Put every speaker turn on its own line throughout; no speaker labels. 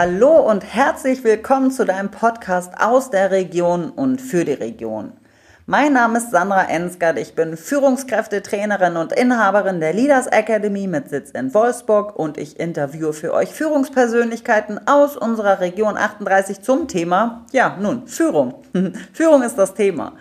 Hallo und herzlich willkommen zu deinem Podcast aus der Region und für die Region. Mein Name ist Sandra Ensgard, ich bin Führungskräftetrainerin und Inhaberin der Leaders Academy mit Sitz in Wolfsburg und ich interviewe für euch Führungspersönlichkeiten aus unserer Region 38 zum Thema, ja nun, Führung. Führung ist das Thema.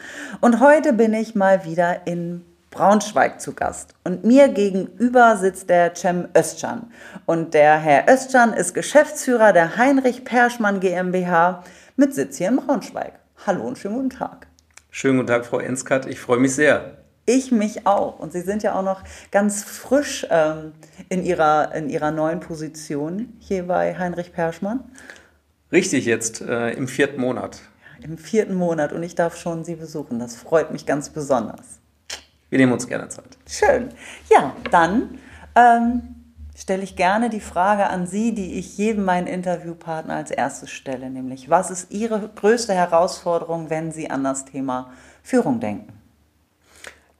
Und heute bin ich mal wieder in Braunschweig zu Gast. Und mir gegenüber sitzt der Cem Özcan. Und der Herr Özcan ist Geschäftsführer der Heinrich Perschmann GmbH mit Sitz hier in Braunschweig. Hallo und schönen guten Tag.
Schönen guten Tag, Frau Enskat. Ich freue mich sehr.
Ich mich auch. Und Sie sind ja auch noch ganz frisch ähm, in, ihrer, in Ihrer neuen Position hier bei Heinrich Perschmann.
Richtig, jetzt äh, im vierten Monat.
Im vierten Monat und ich darf schon Sie besuchen. Das freut mich ganz besonders.
Wir nehmen uns gerne Zeit.
Schön. Ja, dann ähm, stelle ich gerne die Frage an Sie, die ich jedem meinen Interviewpartner als erstes stelle, nämlich was ist Ihre größte Herausforderung, wenn Sie an das Thema Führung denken?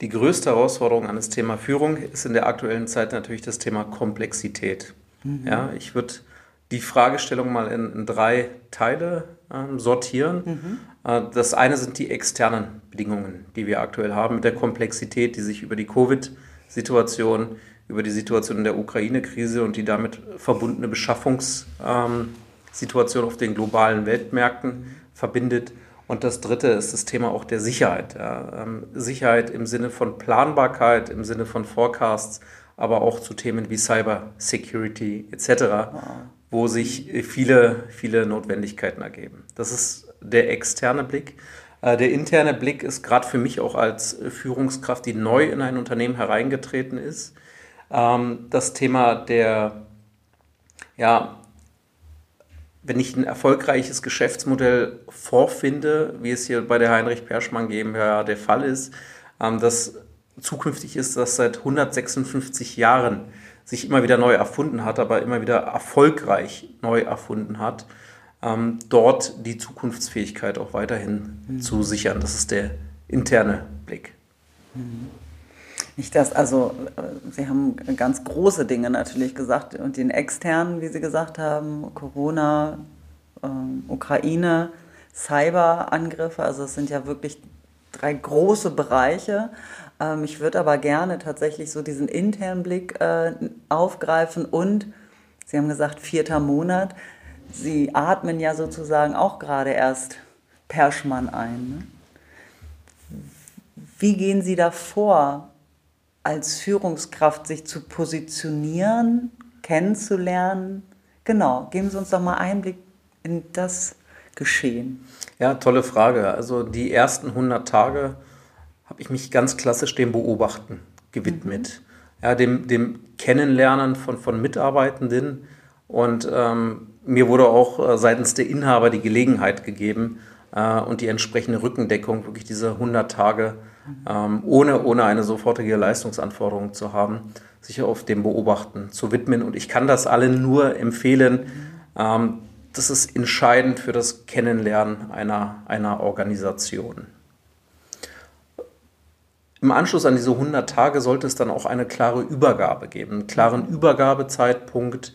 Die größte Herausforderung an das Thema Führung ist in der aktuellen Zeit natürlich das Thema Komplexität. Mhm. Ja, ich würde die Fragestellung mal in, in drei Teile äh, sortieren. Mhm. Äh, das eine sind die externen Bedingungen, die wir aktuell haben, mit der Komplexität, die sich über die Covid-Situation, über die Situation in der Ukraine-Krise und die damit verbundene Beschaffungssituation auf den globalen Weltmärkten verbindet. Und das dritte ist das Thema auch der Sicherheit. Ähm, Sicherheit im Sinne von Planbarkeit, im Sinne von Forecasts, aber auch zu Themen wie Cyber Security etc., wow. wo sich viele, viele Notwendigkeiten ergeben. Das ist der externe Blick. Äh, der interne Blick ist gerade für mich auch als Führungskraft, die neu in ein Unternehmen hereingetreten ist, ähm, das Thema der, ja, wenn ich ein erfolgreiches Geschäftsmodell vorfinde, wie es hier bei der Heinrich Perschmann GmbH der Fall ist, ähm, das zukünftig ist, das seit 156 Jahren sich immer wieder neu erfunden hat, aber immer wieder erfolgreich neu erfunden hat ähm, dort die Zukunftsfähigkeit auch weiterhin mhm. zu sichern. Das ist der interne Blick.
Mhm. Nicht das, also äh, Sie haben ganz große Dinge natürlich gesagt und den externen, wie Sie gesagt haben, Corona, ähm, Ukraine, Cyberangriffe, also es sind ja wirklich drei große Bereiche. Ähm, ich würde aber gerne tatsächlich so diesen internen Blick äh, aufgreifen und Sie haben gesagt, vierter Monat. Sie atmen ja sozusagen auch gerade erst Perschmann ein. Ne? Wie gehen Sie da vor, als Führungskraft sich zu positionieren, kennenzulernen? Genau, geben Sie uns doch mal Einblick in das Geschehen.
Ja, tolle Frage. Also die ersten 100 Tage habe ich mich ganz klassisch dem Beobachten gewidmet. Mhm. Ja, dem, dem Kennenlernen von, von Mitarbeitenden und ähm, mir wurde auch äh, seitens der Inhaber die Gelegenheit gegeben äh, und die entsprechende Rückendeckung, wirklich diese 100 Tage ähm, ohne, ohne eine sofortige Leistungsanforderung zu haben, sich auf dem Beobachten zu widmen. Und ich kann das allen nur empfehlen. Ähm, das ist entscheidend für das Kennenlernen einer, einer Organisation. Im Anschluss an diese 100 Tage sollte es dann auch eine klare Übergabe geben, einen klaren Übergabezeitpunkt,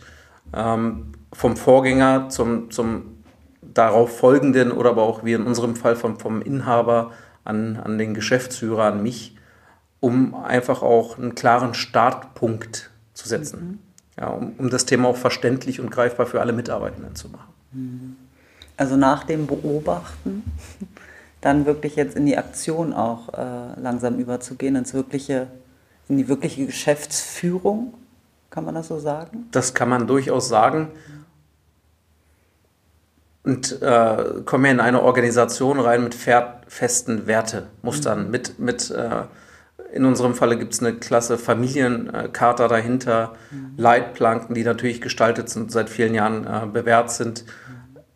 ähm, vom Vorgänger zum, zum darauf folgenden oder aber auch wie in unserem Fall vom, vom Inhaber an, an den Geschäftsführer, an mich, um einfach auch einen klaren Startpunkt zu setzen. Mhm. Ja, um, um das Thema auch verständlich und greifbar für alle Mitarbeitenden zu machen.
Mhm. Also nach dem Beobachten dann wirklich jetzt in die Aktion auch äh, langsam überzugehen, ins wirkliche, in die wirkliche Geschäftsführung, kann man das so sagen?
Das kann man durchaus sagen und äh, komme in eine Organisation rein mit festen Wertemustern. Mhm. Mit, mit äh, in unserem Falle gibt es eine klasse Familiencharta dahinter, mhm. Leitplanken, die natürlich gestaltet sind, seit vielen Jahren äh, bewährt sind,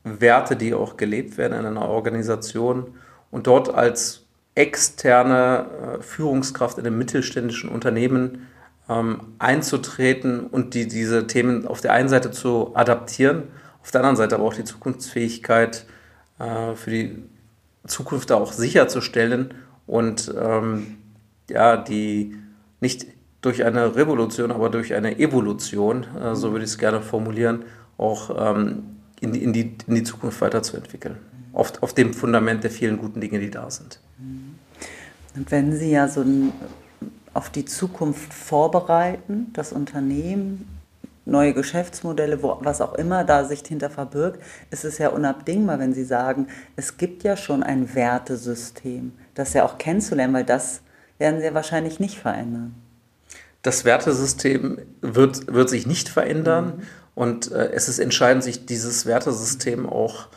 mhm. Werte, die auch gelebt werden in einer Organisation und dort als externe äh, Führungskraft in einem mittelständischen Unternehmen ähm, einzutreten und die, diese Themen auf der einen Seite zu adaptieren auf der anderen Seite aber auch die Zukunftsfähigkeit äh, für die Zukunft auch sicherzustellen und ähm, ja, die nicht durch eine Revolution, aber durch eine Evolution, äh, so würde ich es gerne formulieren, auch ähm, in die, in die, in die Zukunft weiterzuentwickeln. Auf, auf dem Fundament der vielen guten Dinge, die da sind.
Und wenn Sie ja so auf die Zukunft vorbereiten, das Unternehmen, neue Geschäftsmodelle, wo, was auch immer da sich hinter verbirgt, ist es ja unabdingbar, wenn Sie sagen, es gibt ja schon ein Wertesystem, das ja auch kennenzulernen, weil das werden Sie ja wahrscheinlich nicht verändern.
Das Wertesystem wird, wird sich nicht verändern mhm. und äh, es ist entscheidend, sich dieses Wertesystem auch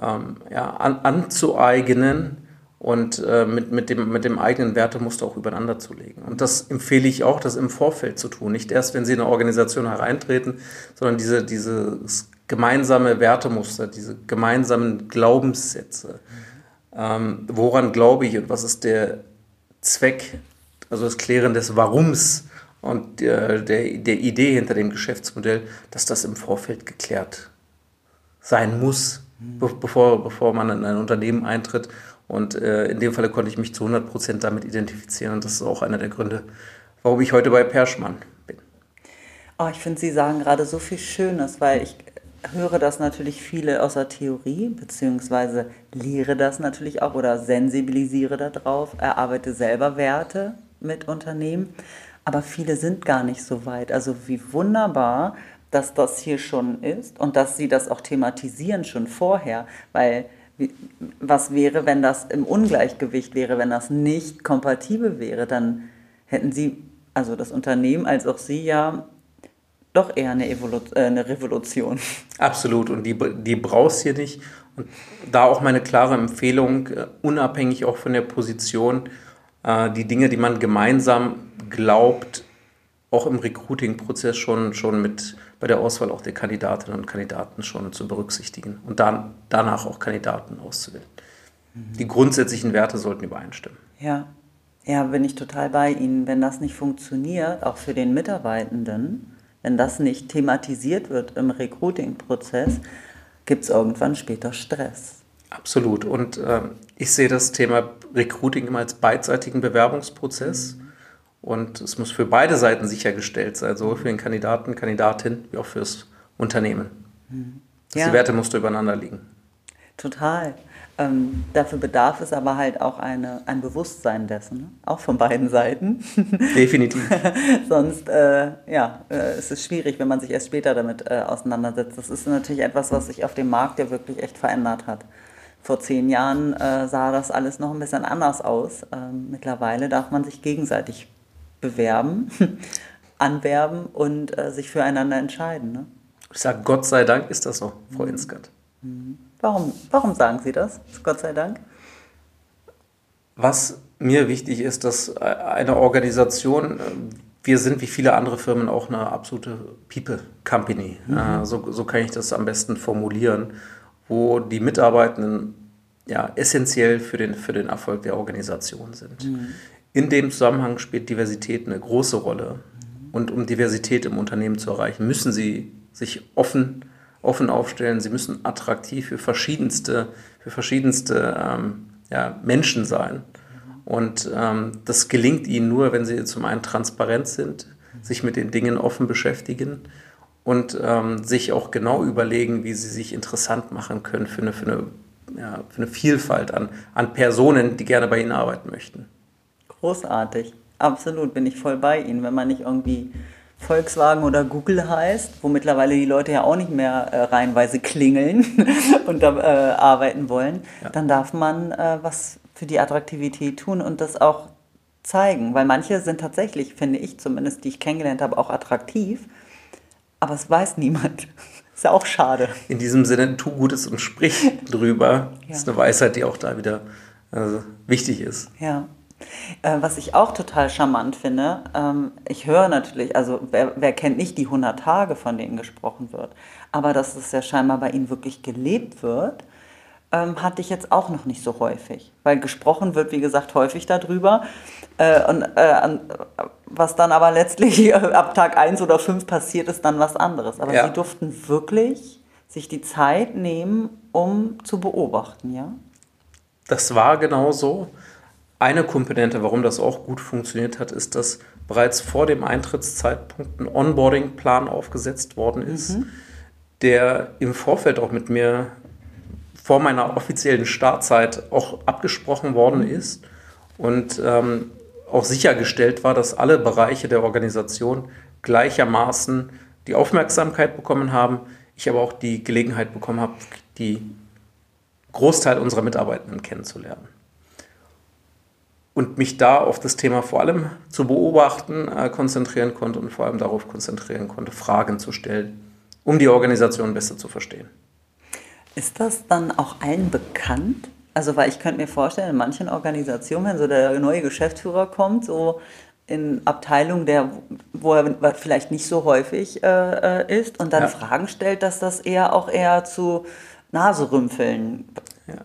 ähm, ja, an, anzueignen und äh, mit, mit, dem, mit dem eigenen Wertemuster auch übereinander zu legen. Und das empfehle ich auch, das im Vorfeld zu tun. Nicht erst, wenn Sie in eine Organisation hereintreten, sondern diese, dieses gemeinsame Wertemuster, diese gemeinsamen Glaubenssätze. Ähm, woran glaube ich und was ist der Zweck, also das Klären des Warums und der, der, der Idee hinter dem Geschäftsmodell, dass das im Vorfeld geklärt sein muss, be bevor, bevor man in ein Unternehmen eintritt und äh, in dem Falle konnte ich mich zu 100 Prozent damit identifizieren. Und das ist auch einer der Gründe, warum ich heute bei Perschmann bin.
Oh, ich finde, Sie sagen gerade so viel Schönes, weil ich höre das natürlich viele aus der Theorie, beziehungsweise lehre das natürlich auch oder sensibilisiere darauf, erarbeite selber Werte mit Unternehmen. Aber viele sind gar nicht so weit. Also wie wunderbar, dass das hier schon ist und dass Sie das auch thematisieren schon vorher, weil was wäre, wenn das im Ungleichgewicht wäre, wenn das nicht kompatibel wäre, dann hätten Sie, also das Unternehmen als auch Sie ja doch eher eine, Evolu äh, eine Revolution.
Absolut, und die, die brauchst hier nicht. Und da auch meine klare Empfehlung, uh, unabhängig auch von der Position, uh, die Dinge, die man gemeinsam glaubt, auch im Recruiting-Prozess schon, schon mit bei der Auswahl auch der Kandidatinnen und Kandidaten schon zu berücksichtigen und dann, danach auch Kandidaten auszuwählen. Mhm. Die grundsätzlichen Werte sollten übereinstimmen.
Ja. ja, bin ich total bei Ihnen. Wenn das nicht funktioniert, auch für den Mitarbeitenden, wenn das nicht thematisiert wird im Recruiting-Prozess, gibt es irgendwann später Stress.
Absolut. Und äh, ich sehe das Thema Recruiting immer als beidseitigen Bewerbungsprozess. Mhm. Und es muss für beide Seiten sichergestellt sein, sowohl für den Kandidaten, Kandidatin, wie auch fürs Unternehmen. Ja. Die Werte mussten übereinander liegen.
Total. Ähm, dafür bedarf es aber halt auch eine, ein Bewusstsein dessen, ne? auch von beiden Seiten.
Definitiv.
Sonst äh, ja, äh, ist es schwierig, wenn man sich erst später damit äh, auseinandersetzt. Das ist natürlich etwas, was sich auf dem Markt ja wirklich echt verändert hat. Vor zehn Jahren äh, sah das alles noch ein bisschen anders aus. Ähm, mittlerweile darf man sich gegenseitig bewerben, anwerben und äh, sich füreinander entscheiden. Ne?
Ich sage, Gott sei Dank ist das so, Frau mhm. Inskat.
Mhm. Warum, warum sagen Sie das? Gott sei Dank?
Was mir wichtig ist, dass eine Organisation, äh, wir sind wie viele andere Firmen auch eine absolute People-Company. Mhm. Äh, so, so kann ich das am besten formulieren, wo die Mitarbeitenden ja, essentiell für den, für den Erfolg der Organisation sind. Mhm. In dem Zusammenhang spielt Diversität eine große Rolle. Und um Diversität im Unternehmen zu erreichen, müssen sie sich offen, offen aufstellen. Sie müssen attraktiv für verschiedenste, für verschiedenste ähm, ja, Menschen sein. Und ähm, das gelingt ihnen nur, wenn sie zum einen transparent sind, sich mit den Dingen offen beschäftigen und ähm, sich auch genau überlegen, wie sie sich interessant machen können für eine, für eine, ja, für eine Vielfalt an, an Personen, die gerne bei ihnen arbeiten möchten.
Großartig. Absolut, bin ich voll bei Ihnen. Wenn man nicht irgendwie Volkswagen oder Google heißt, wo mittlerweile die Leute ja auch nicht mehr äh, reihenweise klingeln und da äh, arbeiten wollen, ja. dann darf man äh, was für die Attraktivität tun und das auch zeigen. Weil manche sind tatsächlich, finde ich zumindest, die ich kennengelernt habe, auch attraktiv, aber es weiß niemand. Ist ja auch schade.
In diesem Sinne, tu Gutes und sprich drüber. Ja. Das ist eine Weisheit, die auch da wieder also, wichtig ist.
Ja. Äh, was ich auch total charmant finde, ähm, ich höre natürlich, also wer, wer, kennt nicht die 100 Tage, von denen gesprochen wird, aber dass es ja scheinbar bei Ihnen wirklich gelebt wird, ähm, hatte ich jetzt auch noch nicht so häufig. Weil gesprochen wird, wie gesagt, häufig darüber. Äh, und äh, was dann aber letztlich ab Tag 1 oder 5 passiert, ist dann was anderes. Aber ja. Sie durften wirklich sich die Zeit nehmen, um zu beobachten, ja?
Das war genau so. Eine Komponente, warum das auch gut funktioniert hat, ist, dass bereits vor dem Eintrittszeitpunkt ein Onboarding-Plan aufgesetzt worden ist, mhm. der im Vorfeld auch mit mir vor meiner offiziellen Startzeit auch abgesprochen worden ist und ähm, auch sichergestellt war, dass alle Bereiche der Organisation gleichermaßen die Aufmerksamkeit bekommen haben, ich aber auch die Gelegenheit bekommen habe, die Großteil unserer Mitarbeitenden kennenzulernen. Und mich da auf das Thema vor allem zu beobachten äh, konzentrieren konnte und vor allem darauf konzentrieren konnte, Fragen zu stellen, um die Organisation besser zu verstehen.
Ist das dann auch allen bekannt? Also, weil ich könnte mir vorstellen, in manchen Organisationen, wenn so der neue Geschäftsführer kommt, so in Abteilungen, der, wo er vielleicht nicht so häufig äh, äh, ist und dann ja. Fragen stellt, dass das eher auch eher zu Naserümpfeln ja.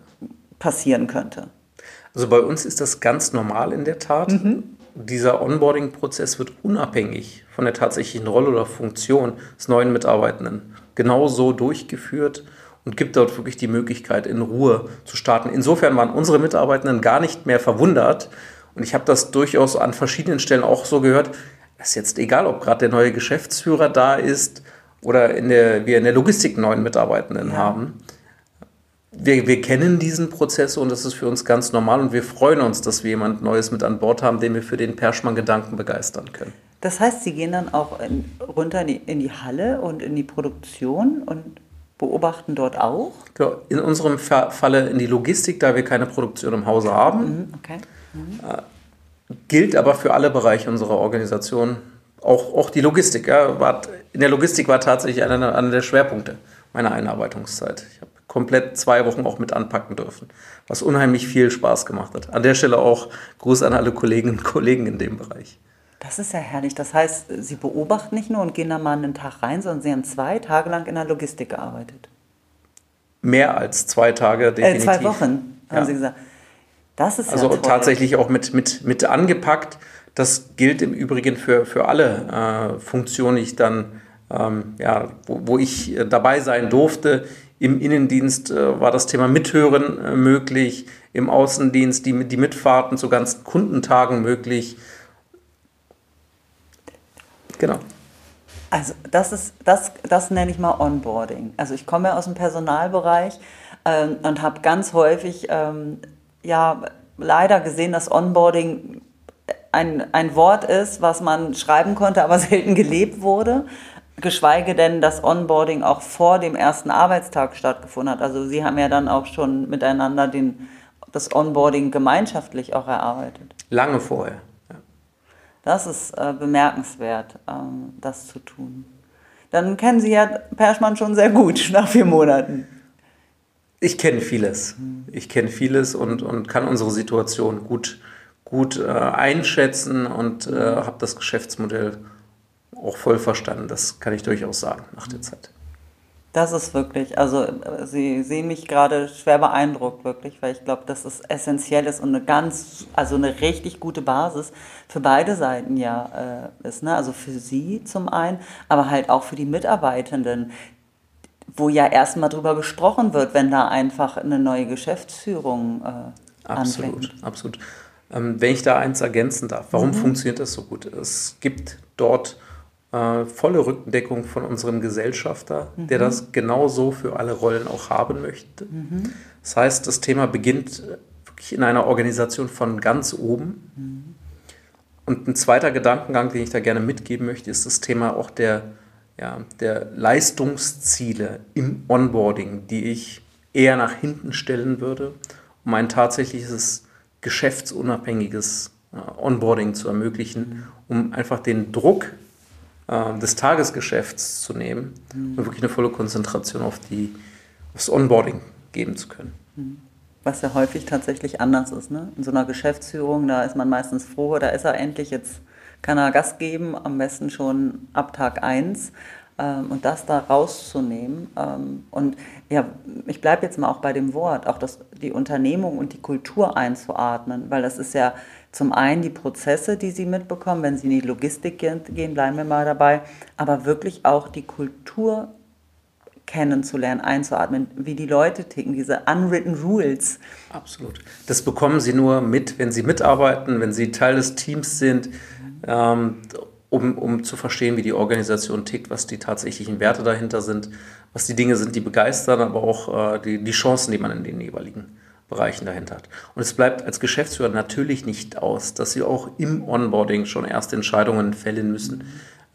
passieren könnte.
Also bei uns ist das ganz normal in der Tat. Mhm. Dieser Onboarding-Prozess wird unabhängig von der tatsächlichen Rolle oder Funktion des neuen Mitarbeitenden genauso durchgeführt und gibt dort wirklich die Möglichkeit, in Ruhe zu starten. Insofern waren unsere Mitarbeitenden gar nicht mehr verwundert. Und ich habe das durchaus an verschiedenen Stellen auch so gehört. Es ist jetzt egal, ob gerade der neue Geschäftsführer da ist oder in der, wir in der Logistik neuen Mitarbeitenden ja. haben wir, wir kennen diesen Prozess und das ist für uns ganz normal und wir freuen uns, dass wir jemand Neues mit an Bord haben, den wir für den Perschmann-Gedanken begeistern können.
Das heißt, Sie gehen dann auch in, runter in die, in die, Halle und in die Produktion und beobachten dort auch?
In unserem Falle in die Logistik, da wir keine Produktion im Hause haben. Mhm, okay. Mhm. Äh, gilt aber für alle Bereiche unserer Organisation, auch, auch die Logistik. Ja, war, in der Logistik war tatsächlich einer, einer der Schwerpunkte meiner Einarbeitungszeit. Ich habe komplett zwei Wochen auch mit anpacken dürfen, was unheimlich viel Spaß gemacht hat. An der Stelle auch Gruß an alle Kolleginnen und Kollegen in dem Bereich.
Das ist ja herrlich. Das heißt, Sie beobachten nicht nur und gehen da mal einen Tag rein, sondern Sie haben zwei Tage lang in der Logistik gearbeitet.
Mehr als zwei Tage,
definitiv. Äh, zwei Wochen, haben ja. Sie gesagt.
Das ist also ja tatsächlich auch mit, mit, mit angepackt. Das gilt im Übrigen für, für alle äh, Funktionen, die ich dann, ähm, ja, wo, wo ich äh, dabei sein durfte. Im Innendienst äh, war das Thema Mithören äh, möglich, im Außendienst die, die Mitfahrten zu ganzen Kundentagen möglich.
Genau. Also das ist, das, das nenne ich mal Onboarding. Also ich komme aus dem Personalbereich ähm, und habe ganz häufig ähm, ja leider gesehen, dass Onboarding ein, ein Wort ist, was man schreiben konnte, aber selten gelebt wurde geschweige denn das Onboarding auch vor dem ersten Arbeitstag stattgefunden hat. Also Sie haben ja dann auch schon miteinander den, das Onboarding gemeinschaftlich auch erarbeitet.
Lange vorher. Ja.
Das ist äh, bemerkenswert, ähm, das zu tun. Dann kennen Sie ja Perschmann schon sehr gut nach vier Monaten.
Ich kenne vieles. Ich kenne vieles und, und kann unsere Situation gut, gut äh, einschätzen und äh, habe das Geschäftsmodell auch voll verstanden. Das kann ich durchaus sagen nach der Zeit.
Das ist wirklich, also Sie sehen mich gerade schwer beeindruckt, wirklich, weil ich glaube, dass es essentiell ist und eine ganz, also eine richtig gute Basis für beide Seiten ja äh, ist. Ne? Also für Sie zum einen, aber halt auch für die Mitarbeitenden, wo ja erstmal drüber gesprochen wird, wenn da einfach eine neue Geschäftsführung äh,
Absolut, anfängt. absolut. Ähm, wenn ich da eins ergänzen darf, warum mhm. funktioniert das so gut? Es gibt dort äh, volle Rückendeckung von unserem Gesellschafter, mhm. der das genauso für alle Rollen auch haben möchte. Mhm. Das heißt, das Thema beginnt wirklich in einer Organisation von ganz oben. Mhm. Und ein zweiter Gedankengang, den ich da gerne mitgeben möchte, ist das Thema auch der, ja, der Leistungsziele im Onboarding, die ich eher nach hinten stellen würde, um ein tatsächliches geschäftsunabhängiges äh, Onboarding zu ermöglichen, mhm. um einfach den Druck äh, des Tagesgeschäfts zu nehmen mhm. und wirklich eine volle Konzentration auf die, aufs Onboarding geben zu können. Mhm.
Was ja häufig tatsächlich anders ist. Ne? In so einer Geschäftsführung, da ist man meistens froh, da ist er endlich, jetzt kann er Gas geben, am besten schon ab Tag 1 ähm, und das da rauszunehmen. Ähm, und ja, ich bleibe jetzt mal auch bei dem Wort, auch das, die Unternehmung und die Kultur einzuatmen, weil das ist ja zum einen die Prozesse, die Sie mitbekommen, wenn Sie in die Logistik gehen, bleiben wir mal dabei, aber wirklich auch die Kultur kennenzulernen, einzuatmen, wie die Leute ticken, diese unwritten rules.
Absolut. Das bekommen Sie nur mit, wenn Sie mitarbeiten, wenn Sie Teil des Teams sind, ähm, um, um zu verstehen, wie die Organisation tickt, was die tatsächlichen Werte dahinter sind, was die Dinge sind, die begeistern, aber auch äh, die, die Chancen, die man in den jeweiligen Bereichen dahinter hat. Und es bleibt als Geschäftsführer natürlich nicht aus, dass Sie auch im Onboarding schon erste Entscheidungen fällen müssen,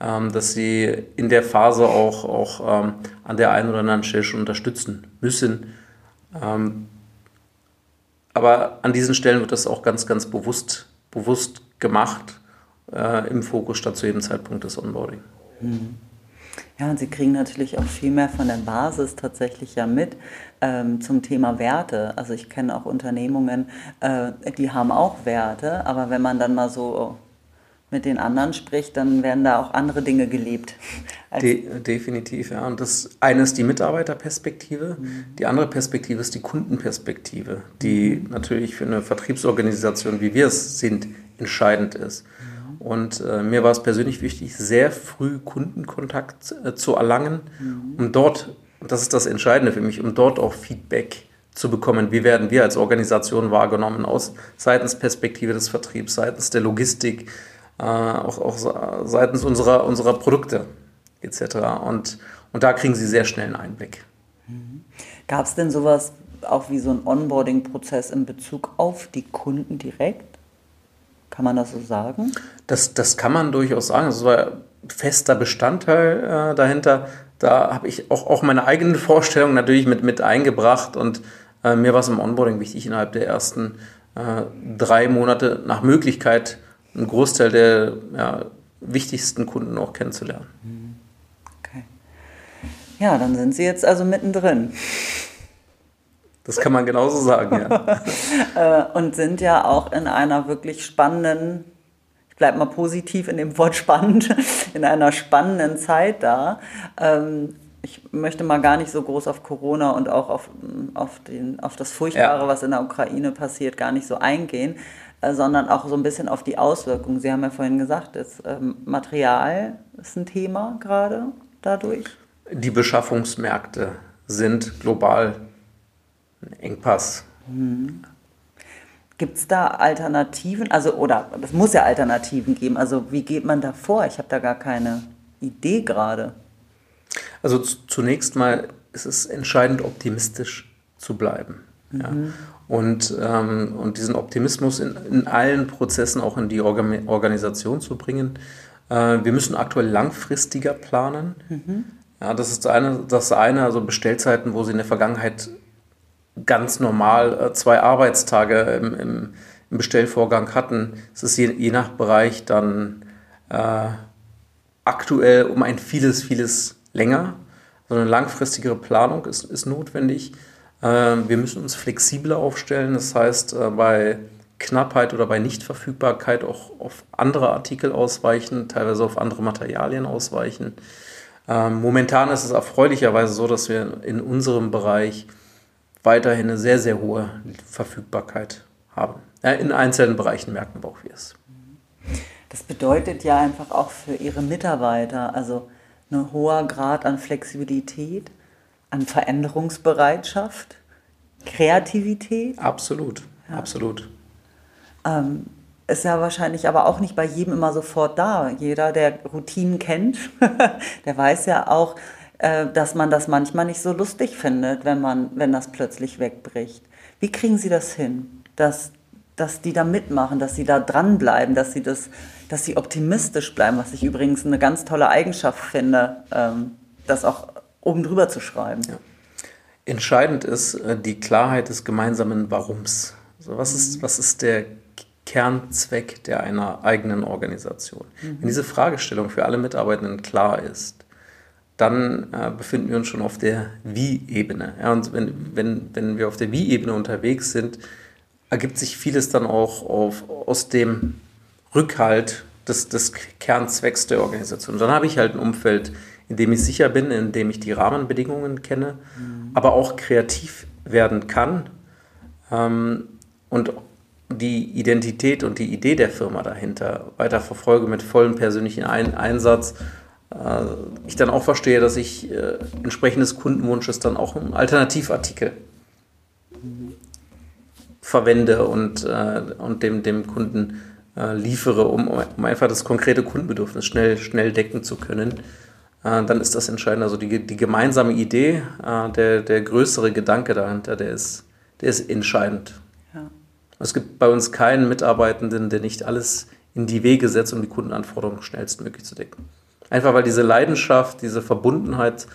ähm, dass Sie in der Phase auch, auch ähm, an der einen oder anderen Stelle schon unterstützen müssen. Ähm, aber an diesen Stellen wird das auch ganz, ganz bewusst, bewusst gemacht äh, im Fokus statt zu jedem Zeitpunkt des Onboarding. Mhm.
Ja, und Sie kriegen natürlich auch viel mehr von der Basis tatsächlich ja mit ähm, zum Thema Werte. Also ich kenne auch Unternehmungen, äh, die haben auch Werte, aber wenn man dann mal so mit den anderen spricht, dann werden da auch andere Dinge gelebt.
De definitiv, ja. Und das eine ist die Mitarbeiterperspektive, mhm. die andere Perspektive ist die Kundenperspektive, die mhm. natürlich für eine Vertriebsorganisation, wie wir es sind, entscheidend ist. Und äh, mir war es persönlich wichtig, sehr früh Kundenkontakt äh, zu erlangen, mhm. um dort, und das ist das Entscheidende für mich, um dort auch Feedback zu bekommen. Wie werden wir als Organisation wahrgenommen aus seitens Perspektive des Vertriebs, seitens der Logistik, äh, auch, auch seitens unserer, unserer Produkte etc. Und, und da kriegen Sie sehr schnell einen Einblick.
Mhm. Gab es denn sowas auch wie so ein Onboarding-Prozess in Bezug auf die Kunden direkt? Kann man das so sagen?
Das, das kann man durchaus sagen. Das war fester Bestandteil äh, dahinter. Da habe ich auch, auch meine eigenen Vorstellungen natürlich mit, mit eingebracht und äh, mir war es im Onboarding wichtig, innerhalb der ersten äh, drei Monate nach Möglichkeit einen Großteil der ja, wichtigsten Kunden auch kennenzulernen.
Okay. Ja, dann sind Sie jetzt also mittendrin.
Das kann man genauso sagen, ja.
Äh, und sind ja auch in einer wirklich spannenden, ich bleibe mal positiv in dem Wort spannend, in einer spannenden Zeit da. Ähm, ich möchte mal gar nicht so groß auf Corona und auch auf, auf, den, auf das Furchtbare, ja. was in der Ukraine passiert, gar nicht so eingehen, äh, sondern auch so ein bisschen auf die Auswirkungen. Sie haben ja vorhin gesagt, das ähm, Material ist ein Thema gerade dadurch.
Die Beschaffungsmärkte sind global ein Engpass.
Mhm. Gibt es da Alternativen? Also, oder es muss ja Alternativen geben. Also, wie geht man da vor? Ich habe da gar keine Idee gerade.
Also, zunächst mal ist es entscheidend, optimistisch zu bleiben. Mhm. Ja. Und, ähm, und diesen Optimismus in, in, allen Prozessen auch in die Organ Organisation zu bringen. Äh, wir müssen aktuell langfristiger planen. Mhm. Ja, das ist eine, das eine, also Bestellzeiten, wo sie in der Vergangenheit ganz normal äh, zwei Arbeitstage im, im, im, Bestellvorgang hatten. Es ist je, je nach Bereich dann äh, aktuell um ein vieles, vieles länger. So eine langfristigere Planung ist, ist notwendig. Äh, wir müssen uns flexibler aufstellen. Das heißt, äh, bei Knappheit oder bei Nichtverfügbarkeit auch auf andere Artikel ausweichen, teilweise auf andere Materialien ausweichen. Ähm, momentan ist es erfreulicherweise so, dass wir in unserem Bereich weiterhin eine sehr, sehr hohe Verfügbarkeit haben. In einzelnen Bereichen merken wir auch wir es.
Das bedeutet ja einfach auch für Ihre Mitarbeiter, also ein hoher Grad an Flexibilität, an Veränderungsbereitschaft, Kreativität.
Absolut, ja. absolut.
Ähm, ist ja wahrscheinlich aber auch nicht bei jedem immer sofort da. Jeder, der Routinen kennt, der weiß ja auch, dass man das manchmal nicht so lustig findet, wenn, man, wenn das plötzlich wegbricht. Wie kriegen Sie das hin, dass, dass die da mitmachen, dass sie da dranbleiben, dass sie, das, dass sie optimistisch bleiben, was ich übrigens eine ganz tolle Eigenschaft finde, ähm, das auch oben drüber zu schreiben. Ja.
Entscheidend ist äh, die Klarheit des gemeinsamen Warums. Also was, ist, mhm. was ist der Kernzweck der einer eigenen Organisation? Mhm. Wenn diese Fragestellung für alle Mitarbeitenden klar ist, dann äh, befinden wir uns schon auf der Wie-Ebene. Ja, und wenn, wenn, wenn wir auf der Wie-Ebene unterwegs sind, ergibt sich vieles dann auch auf, aus dem Rückhalt des, des Kernzwecks der Organisation. Dann habe ich halt ein Umfeld, in dem ich sicher bin, in dem ich die Rahmenbedingungen kenne, mhm. aber auch kreativ werden kann ähm, und die Identität und die Idee der Firma dahinter weiter verfolge mit vollem persönlichen Ein Einsatz ich dann auch verstehe, dass ich äh, entsprechendes Kundenwunsches dann auch im Alternativartikel verwende und, äh, und dem, dem Kunden äh, liefere, um, um einfach das konkrete Kundenbedürfnis schnell, schnell decken zu können. äh, dann ist das entscheidend. Also die, die gemeinsame Idee, äh, der, der größere Gedanke dahinter, der ist, der ist entscheidend. Ja. Es gibt bei uns keinen Mitarbeitenden, der nicht alles in die Wege setzt, um die Kundenanforderungen schnellstmöglich zu decken. Einfach weil diese Leidenschaft, diese Verbundenheit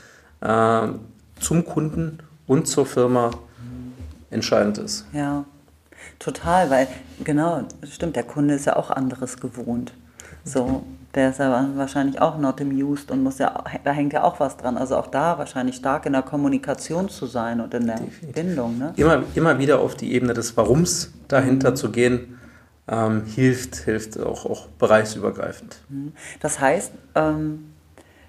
äh, zum Kunden und zur Firma entscheidend ist.
Ja, total, weil genau, stimmt, der Kunde ist ja auch anderes gewohnt. So, der ist ja wahrscheinlich auch not amused und muss ja, da hängt ja auch was dran. Also auch da wahrscheinlich stark in der Kommunikation zu sein und in der Definitiv. Bindung. Ne?
Immer, immer wieder auf die Ebene des Warums dahinter mhm. zu gehen, ähm, hilft, hilft auch, auch bereichsübergreifend.
Mhm. Das heißt, ähm,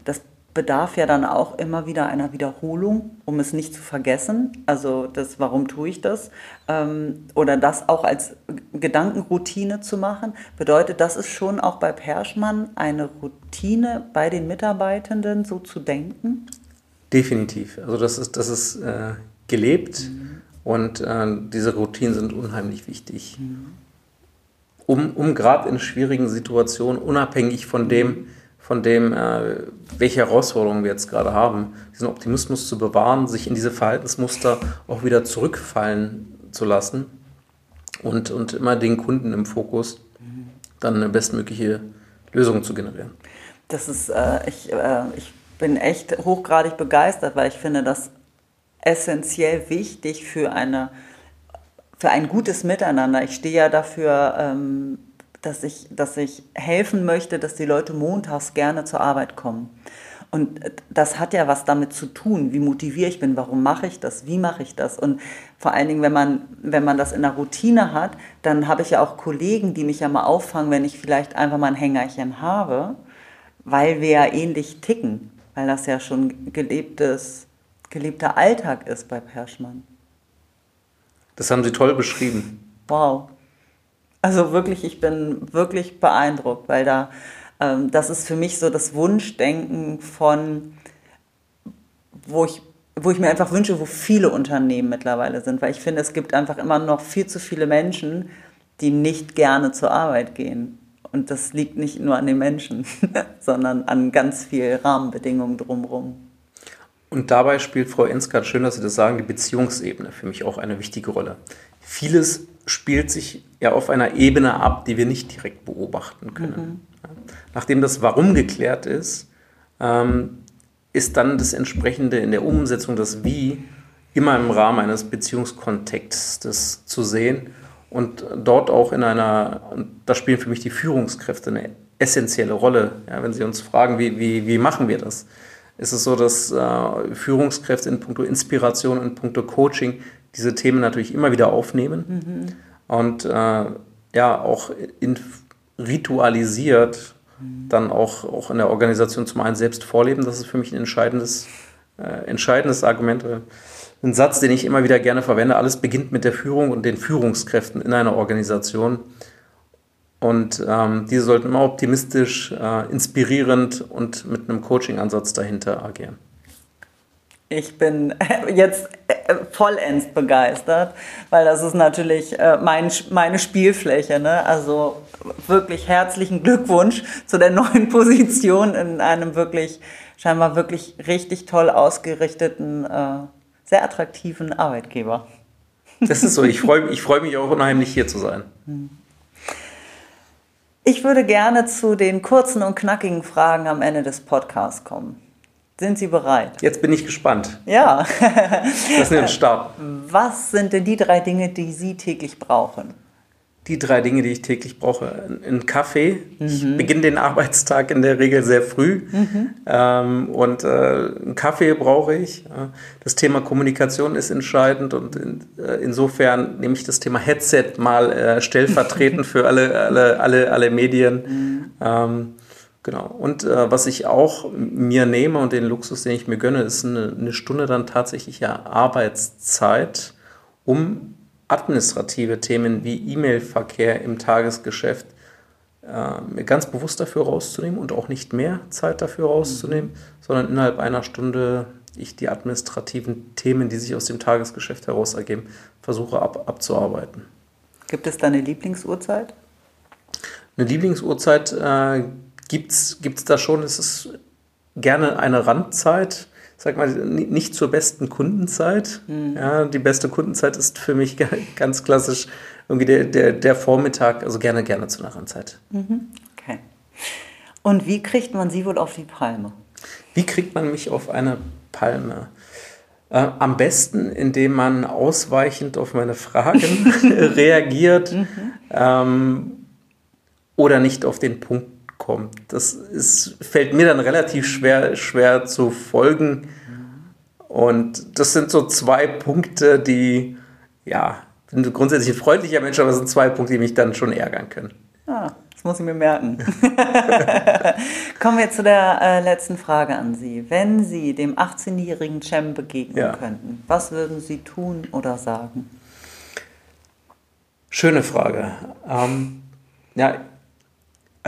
das bedarf ja dann auch immer wieder einer Wiederholung, um es nicht zu vergessen. Also das, warum tue ich das? Ähm, oder das auch als Gedankenroutine zu machen, bedeutet, das ist schon auch bei Perschmann eine Routine bei den Mitarbeitenden, so zu denken?
Definitiv. Also das ist, das ist äh, gelebt mhm. und äh, diese Routinen sind unheimlich wichtig. Mhm. Um, um gerade in schwierigen Situationen, unabhängig von dem, von dem, äh, welche Herausforderungen wir jetzt gerade haben, diesen Optimismus zu bewahren, sich in diese Verhaltensmuster auch wieder zurückfallen zu lassen und, und immer den Kunden im Fokus, dann eine bestmögliche Lösung zu generieren.
Das ist, äh, ich, äh, ich bin echt hochgradig begeistert, weil ich finde das essentiell wichtig für eine für ein gutes Miteinander. Ich stehe ja dafür, ähm, dass ich, dass ich helfen möchte, dass die Leute montags gerne zur Arbeit kommen. Und das hat ja was damit zu tun, wie motiviert ich bin, warum mache ich das, wie mache ich das. Und vor allen Dingen, wenn man, wenn man das in der Routine hat, dann habe ich ja auch Kollegen, die mich ja mal auffangen, wenn ich vielleicht einfach mal ein Hängerchen habe, weil wir ja ähnlich ticken, weil das ja schon gelebtes, gelebter Alltag ist bei Perschmann.
Das haben Sie toll beschrieben.
Wow. Also wirklich, ich bin wirklich beeindruckt, weil da, ähm, das ist für mich so das Wunschdenken von, wo ich, wo ich mir einfach wünsche, wo viele Unternehmen mittlerweile sind, weil ich finde, es gibt einfach immer noch viel zu viele Menschen, die nicht gerne zur Arbeit gehen. Und das liegt nicht nur an den Menschen, sondern an ganz vielen Rahmenbedingungen drumherum.
Und dabei spielt Frau Enskat, schön, dass Sie das sagen, die Beziehungsebene für mich auch eine wichtige Rolle. Vieles spielt sich ja auf einer Ebene ab, die wir nicht direkt beobachten können. Mhm. Nachdem das Warum geklärt ist, ähm, ist dann das entsprechende in der Umsetzung das Wie immer im Rahmen eines Beziehungskontextes zu sehen und dort auch in einer, da spielen für mich die Führungskräfte eine essentielle Rolle. Ja, wenn Sie uns fragen, wie, wie, wie machen wir das, ist es so, dass äh, Führungskräfte in puncto Inspiration, in puncto Coaching diese Themen natürlich immer wieder aufnehmen mhm. und äh, ja auch in, ritualisiert mhm. dann auch, auch in der Organisation zum einen selbst vorleben. Das ist für mich ein entscheidendes, äh, entscheidendes Argument. Ein Satz, den ich immer wieder gerne verwende. Alles beginnt mit der Führung und den Führungskräften in einer Organisation. Und ähm, diese sollten immer optimistisch, äh, inspirierend und mit einem Coaching-Ansatz dahinter agieren.
Ich bin jetzt äh, vollends begeistert, weil das ist natürlich äh, mein, meine Spielfläche. Ne? Also wirklich herzlichen Glückwunsch zu der neuen Position in einem wirklich, scheinbar wirklich richtig toll ausgerichteten, äh, sehr attraktiven Arbeitgeber.
Das ist so. Ich freue ich freu mich auch unheimlich hier zu sein.
Ich würde gerne zu den kurzen und knackigen Fragen am Ende des Podcasts kommen. Sind Sie bereit?
Jetzt bin ich gespannt.
Ja.
Lassen wir uns starten.
Was sind denn die drei Dinge, die Sie täglich brauchen?
Die drei Dinge, die ich täglich brauche. Ein Kaffee. Mhm. Ich beginne den Arbeitstag in der Regel sehr früh. Mhm. Ähm, und äh, einen Kaffee brauche ich. Das Thema Kommunikation ist entscheidend und in, äh, insofern nehme ich das Thema Headset mal äh, stellvertretend für alle, alle, alle, alle Medien. Mhm. Ähm, genau. Und äh, was ich auch mir nehme und den Luxus, den ich mir gönne, ist eine, eine Stunde dann tatsächlich ja Arbeitszeit, um administrative Themen wie E-Mail-Verkehr im Tagesgeschäft äh, ganz bewusst dafür rauszunehmen und auch nicht mehr Zeit dafür rauszunehmen, mhm. sondern innerhalb einer Stunde ich die administrativen Themen, die sich aus dem Tagesgeschäft heraus ergeben, versuche ab, abzuarbeiten.
Gibt es da eine Lieblingsuhrzeit?
Eine Lieblingsuhrzeit äh, gibt es da schon. Es ist gerne eine Randzeit, sag mal, nicht zur besten Kundenzeit. Mhm. Ja, die beste Kundenzeit ist für mich ganz klassisch irgendwie der, der, der Vormittag, also gerne, gerne zu einer Randzeit.
Mhm. Okay. Und wie kriegt man sie wohl auf die Palme?
Wie kriegt man mich auf eine Palme? Äh, am besten, indem man ausweichend auf meine Fragen reagiert mhm. ähm, oder nicht auf den Punkt kommt. Das ist, fällt mir dann relativ schwer, schwer zu folgen. Und das sind so zwei Punkte, die, ja, bin grundsätzlich ein freundlicher Mensch, aber das sind zwei Punkte, die mich dann schon ärgern können.
Ah, das muss ich mir merken. Kommen wir zu der äh, letzten Frage an Sie. Wenn Sie dem 18-jährigen Cem begegnen ja. könnten, was würden Sie tun oder sagen?
Schöne Frage. Ähm, ja,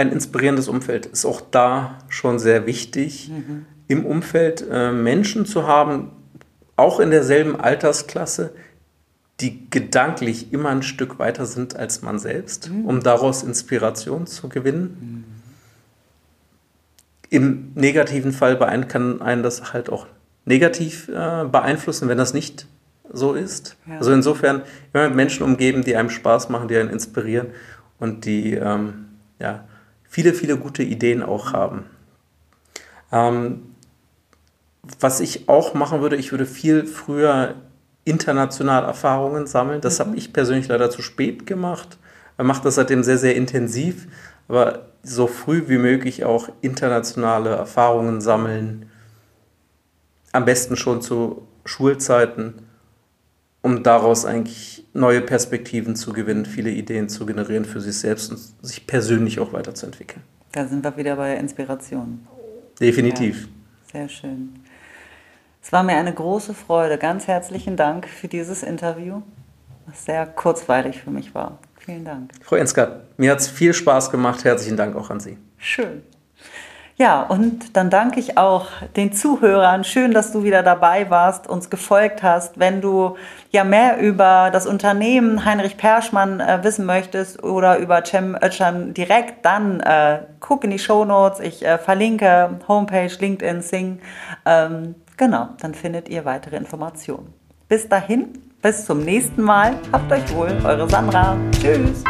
ein inspirierendes Umfeld ist auch da schon sehr wichtig. Mhm. Im Umfeld äh, Menschen zu haben, auch in derselben Altersklasse, die gedanklich immer ein Stück weiter sind als man selbst, mhm. um daraus Inspiration zu gewinnen. Mhm. Im negativen Fall kann einen das halt auch negativ äh, beeinflussen, wenn das nicht so ist. Ja. Also insofern immer mit Menschen umgeben, die einem Spaß machen, die einen inspirieren und die ähm, ja, viele, viele gute Ideen auch haben. Ähm, was ich auch machen würde, ich würde viel früher international Erfahrungen sammeln. Das mhm. habe ich persönlich leider zu spät gemacht. Er macht das seitdem sehr, sehr intensiv, aber so früh wie möglich auch internationale Erfahrungen sammeln. Am besten schon zu Schulzeiten, um daraus eigentlich neue Perspektiven zu gewinnen, viele Ideen zu generieren für sich selbst und sich persönlich auch weiterzuentwickeln.
Da sind wir wieder bei Inspiration.
Definitiv.
Ja, sehr schön. Es war mir eine große Freude. Ganz herzlichen Dank für dieses Interview, was sehr kurzweilig für mich war. Vielen Dank.
Frau Enskat, mir hat es viel Spaß gemacht. Herzlichen Dank auch an Sie.
Schön. Ja, und dann danke ich auch den Zuhörern. Schön, dass du wieder dabei warst, uns gefolgt hast. Wenn du ja mehr über das Unternehmen Heinrich Perschmann äh, wissen möchtest oder über Cem Özcan direkt, dann äh, guck in die Show Notes. Ich äh, verlinke Homepage, LinkedIn, Sing. Ähm, Genau, dann findet ihr weitere Informationen. Bis dahin, bis zum nächsten Mal. Habt euch wohl, eure Sandra. Tschüss.